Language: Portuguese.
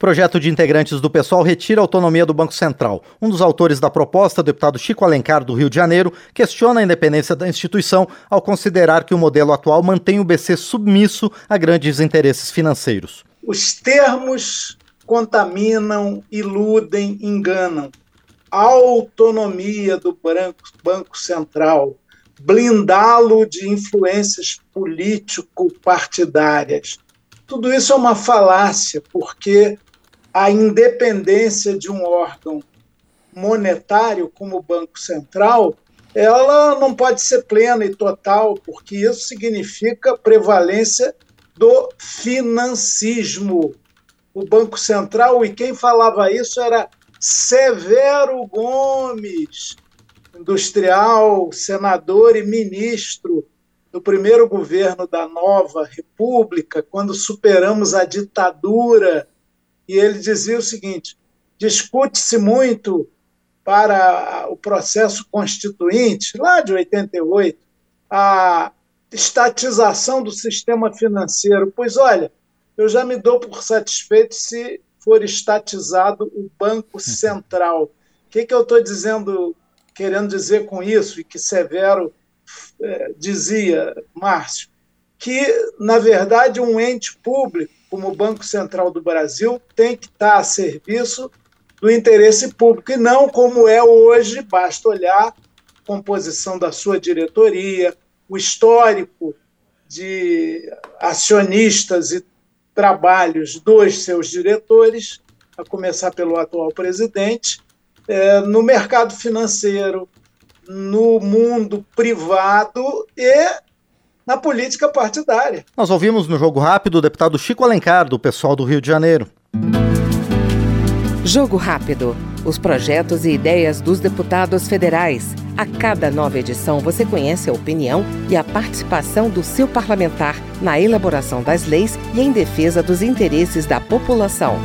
Projeto de integrantes do pessoal retira a autonomia do Banco Central. Um dos autores da proposta, deputado Chico Alencar, do Rio de Janeiro, questiona a independência da instituição ao considerar que o modelo atual mantém o BC submisso a grandes interesses financeiros. Os termos contaminam, iludem, enganam. A autonomia do Banco Central, blindá-lo de influências político-partidárias. Tudo isso é uma falácia, porque a independência de um órgão monetário como o Banco Central, ela não pode ser plena e total, porque isso significa prevalência do financismo. O Banco Central, e quem falava isso era Severo Gomes, industrial, senador e ministro do primeiro governo da nova república, quando superamos a ditadura e ele dizia o seguinte: discute-se muito para o processo constituinte, lá de 88, a estatização do sistema financeiro. Pois olha, eu já me dou por satisfeito se for estatizado o Banco Central. O que, que eu estou dizendo, querendo dizer com isso, e que Severo é, dizia, Márcio? Que, na verdade, um ente público como o Banco Central do Brasil, tem que estar a serviço do interesse público, e não como é hoje, basta olhar a composição da sua diretoria, o histórico de acionistas e trabalhos dos seus diretores, a começar pelo atual presidente, é, no mercado financeiro, no mundo privado e na política partidária. Nós ouvimos no Jogo Rápido o deputado Chico Alencar, do pessoal do Rio de Janeiro. Jogo Rápido. Os projetos e ideias dos deputados federais. A cada nova edição você conhece a opinião e a participação do seu parlamentar na elaboração das leis e em defesa dos interesses da população.